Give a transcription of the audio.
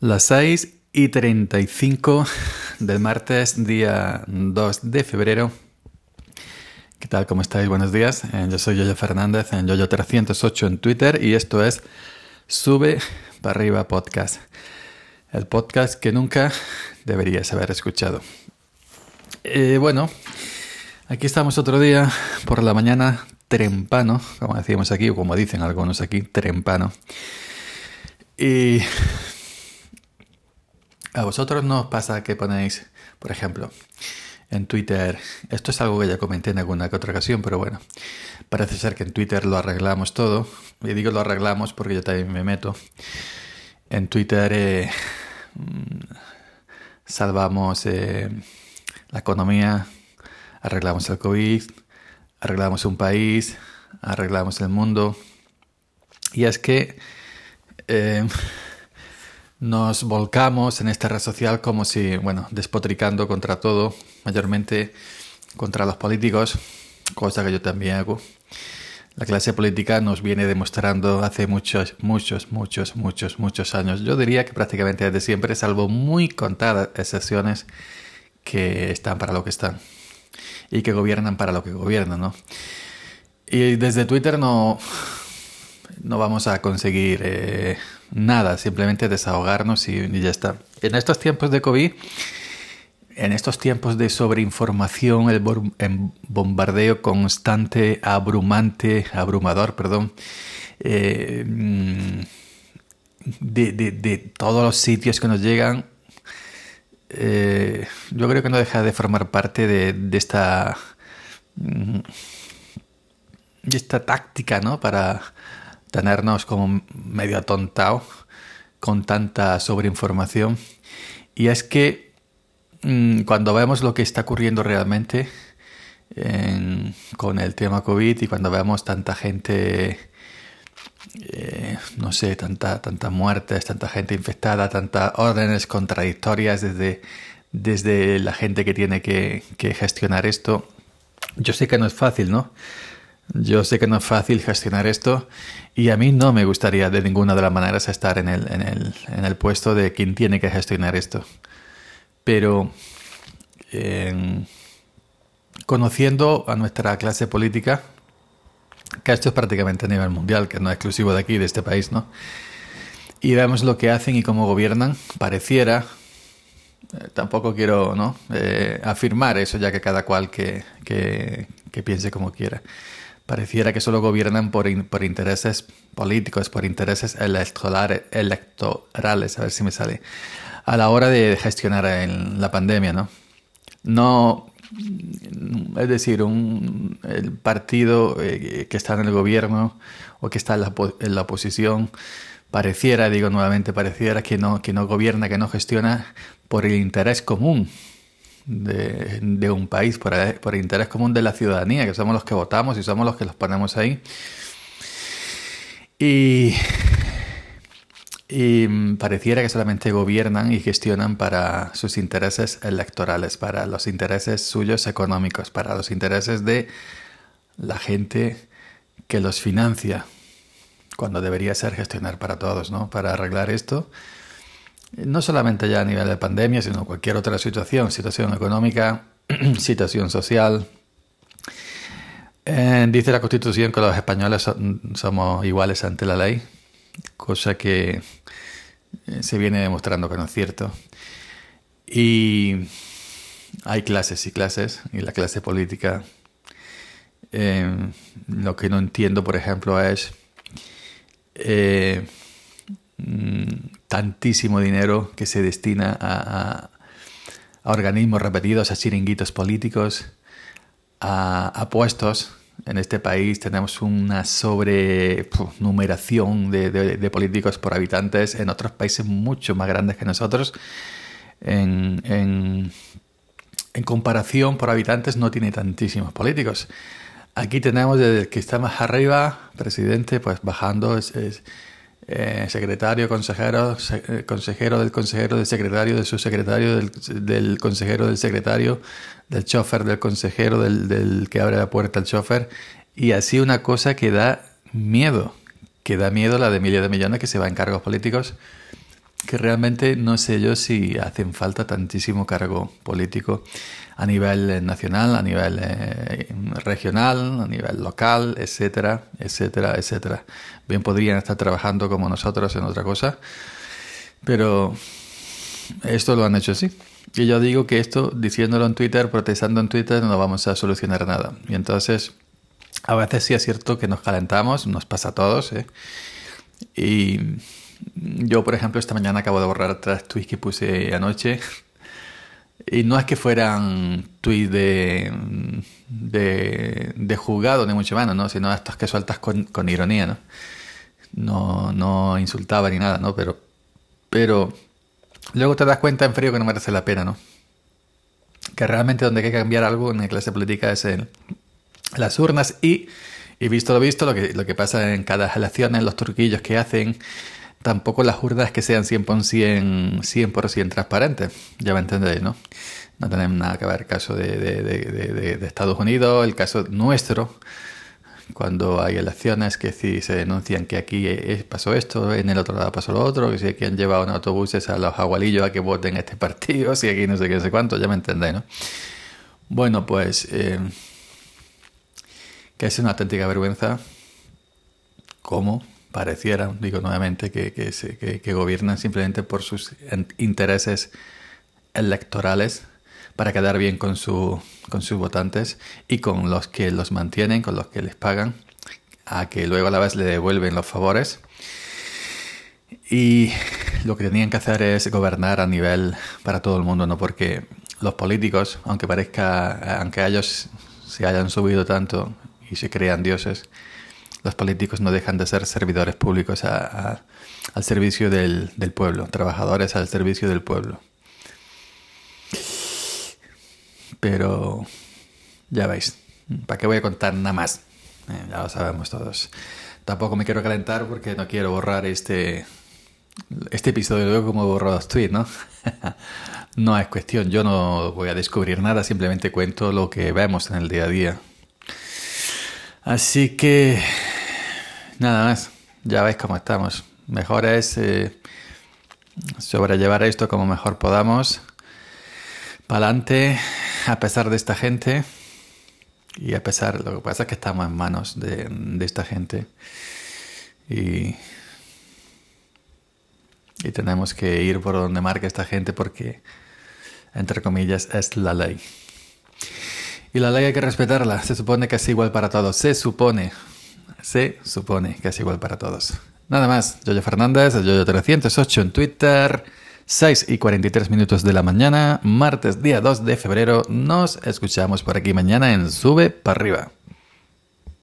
Las 6 y 35 del martes, día 2 de febrero. ¿Qué tal? ¿Cómo estáis? Buenos días. Eh, yo soy Yoyo Fernández en Yoyo308 en Twitter y esto es Sube para arriba podcast. El podcast que nunca deberías haber escuchado. Eh, bueno, aquí estamos otro día por la mañana, trempano, como decíamos aquí, o como dicen algunos aquí, trempano. Y ¿A vosotros no os pasa que ponéis, por ejemplo, en Twitter, esto es algo que ya comenté en alguna que otra ocasión, pero bueno, parece ser que en Twitter lo arreglamos todo. Y digo lo arreglamos porque yo también me meto. En Twitter eh, mm, salvamos eh, la economía, arreglamos el COVID, arreglamos un país, arreglamos el mundo. Y es que... Eh, nos volcamos en esta red social como si, bueno, despotricando contra todo, mayormente contra los políticos, cosa que yo también hago. La clase política nos viene demostrando hace muchos, muchos, muchos, muchos, muchos años. Yo diría que prácticamente desde siempre, salvo muy contadas excepciones que están para lo que están y que gobiernan para lo que gobiernan, ¿no? Y desde Twitter no, no vamos a conseguir eh, nada, simplemente desahogarnos y, ya está. En estos tiempos de COVID, en estos tiempos de sobreinformación, el, bombardeo constante, abrumante, abrumador, perdón, eh, mm, de, todos los sitios que nos llegan, eh, yo creo que no deja de formar parte de, esta mm, de esta táctica, ¿no? Para tenernos como medio atontado con tanta sobreinformación. Y es que mm, cuando vemos lo que está ocurriendo realmente con el tema COVID y cuando vemos tanta gente, eh, no sé, tanta, tanta muertes, tanta gente infectada, tantas órdenes contradictorias desde, desde la gente que tiene que gestionar esto, yo sé que no es fácil, ¿no? Yo sé que no es fácil gestionar esto y a mí no me gustaría de ninguna de las maneras estar en el, en el, en el puesto de quien tiene que gestionar esto. Pero conociendo a nuestra clase política, que esto es prácticamente a nivel mundial, que no es exclusivo de aquí, de este país, ¿no? Y vemos lo que hacen y cómo gobiernan, pareciera, eh, tampoco quiero ¿no? Eh, afirmar eso, ya que cada cual que, que piense como quiera pareciera que solo gobiernan por, intereses políticos, por intereses electorales, electorales, a ver si me sale, a la hora de gestionar la pandemia, ¿no? No, es decir, un, el partido eh, que está en el gobierno o que está en la, en la oposición pareciera, digo nuevamente, pareciera que no, que no gobierna, que no gestiona por el interés común de, un país, por, por interés común de la ciudadanía, que somos los que votamos y somos los que los ponemos ahí. Y, y pareciera que solamente gobiernan y gestionan para sus intereses electorales, para los intereses suyos económicos, para los intereses de la gente que los financia, cuando debería ser gestionar para todos, ¿no? Para arreglar esto no solamente ya a nivel de pandemia, sino cualquier otra situación, situación económica, situación social. Eh, dice la Constitución que los españoles somos iguales ante la ley, cosa que eh, se viene demostrando que no es cierto. Y hay clases y clases, y la clase política, eh, lo que no entiendo, por ejemplo, es mm, tantísimo dinero que se destina a, organismos repetidos, a chiringuitos políticos, a, puestos. En este país tenemos una sobrenumeración de, de, políticos por habitantes en otros países mucho más grandes que nosotros. En, en, comparación por habitantes no tiene tantísimos políticos. Aquí tenemos desde el que está más arriba, presidente, pues bajando, eh, secretario, consejero, eh, consejero del consejero del secretario, de su secretario, del, del, consejero del secretario, del chofer, del consejero, del, del que abre la puerta al chofer. Y así una cosa que da miedo, que da miedo la de miles de millones que se va en cargos políticos que realmente no sé yo si hacen falta tantísimo cargo político a nivel nacional, a nivel eh, regional, a nivel local, etcétera, etcétera, etcétera. Bien podrían estar trabajando como nosotros en otra cosa, pero esto lo han hecho así. Y yo digo que esto, diciéndolo en Twitter, protestando en Twitter, no vamos a solucionar nada. Y entonces, a veces sí es cierto que nos calentamos, nos pasa a todos, ¿eh? Y yo, por ejemplo, esta mañana acabo de borrar tres tweets que puse anoche. Y no es que fueran tweets de, de, de jugado, ni mucho menos, ¿no? Sino estos que sueltas con, con ironía, ¿no? No, no insultaba ni nada, ¿no? Pero, pero luego te das cuenta en frío que no merece la pena, ¿no? Que realmente donde hay que cambiar algo en la clase política es en las urnas y, y visto lo visto, lo que, lo que pasa en cada elección, los turquillos que hacen, tampoco las urnas que sean 100%, 100 transparentes, ya me entendéis, ¿no? No tenemos nada que ver el caso de, Estados Unidos, el caso nuestro, cuando hay elecciones que si se denuncian que aquí pasó esto, en el otro lado pasó lo otro, que si aquí han llevado en autobuses a los agualillos a que voten este partido, si aquí no sé qué, sé cuánto, ya me entendéis, ¿no? Bueno, pues eh, que es una auténtica vergüenza cómo pareciera, digo nuevamente, que, que, gobiernan simplemente por sus intereses electorales para quedar bien con, su, con sus votantes y con los que los mantienen, con los que les pagan, a que luego a la vez le devuelven los favores. Y lo que tenían que hacer es gobernar a nivel para todo el mundo, ¿no? Porque los políticos, aunque parezca, aunque ellos se hayan subido tanto y se crean dioses, los políticos no dejan de ser servidores públicos al servicio del, pueblo, trabajadores al servicio del pueblo. Pero ya veis, ¿para qué voy a contar nada más? Eh, ya lo sabemos todos. Tampoco me quiero calentar porque no quiero borrar este, este episodio luego como borro los tweets, ¿no? no es cuestión, yo no voy a descubrir nada, simplemente cuento lo que vemos en el día a día. Así que nada más, ya veis cómo estamos. Mejor es eh, sobrellevar esto como mejor podamos. Para adelante, a pesar de esta gente. Y a pesar, lo que pasa es que estamos en manos de, de esta gente. Y, y tenemos que ir por donde marca esta gente porque, entre comillas, es la ley. Y la ley hay que respetarla. Se supone que es igual para todos. Se supone. Se supone que es igual para todos. Nada más. Yoyo Fernández, Yoyo308 en Twitter. 6 y 43 minutos de la mañana, martes día 2 de febrero. Nos escuchamos por aquí mañana en Sube para arriba.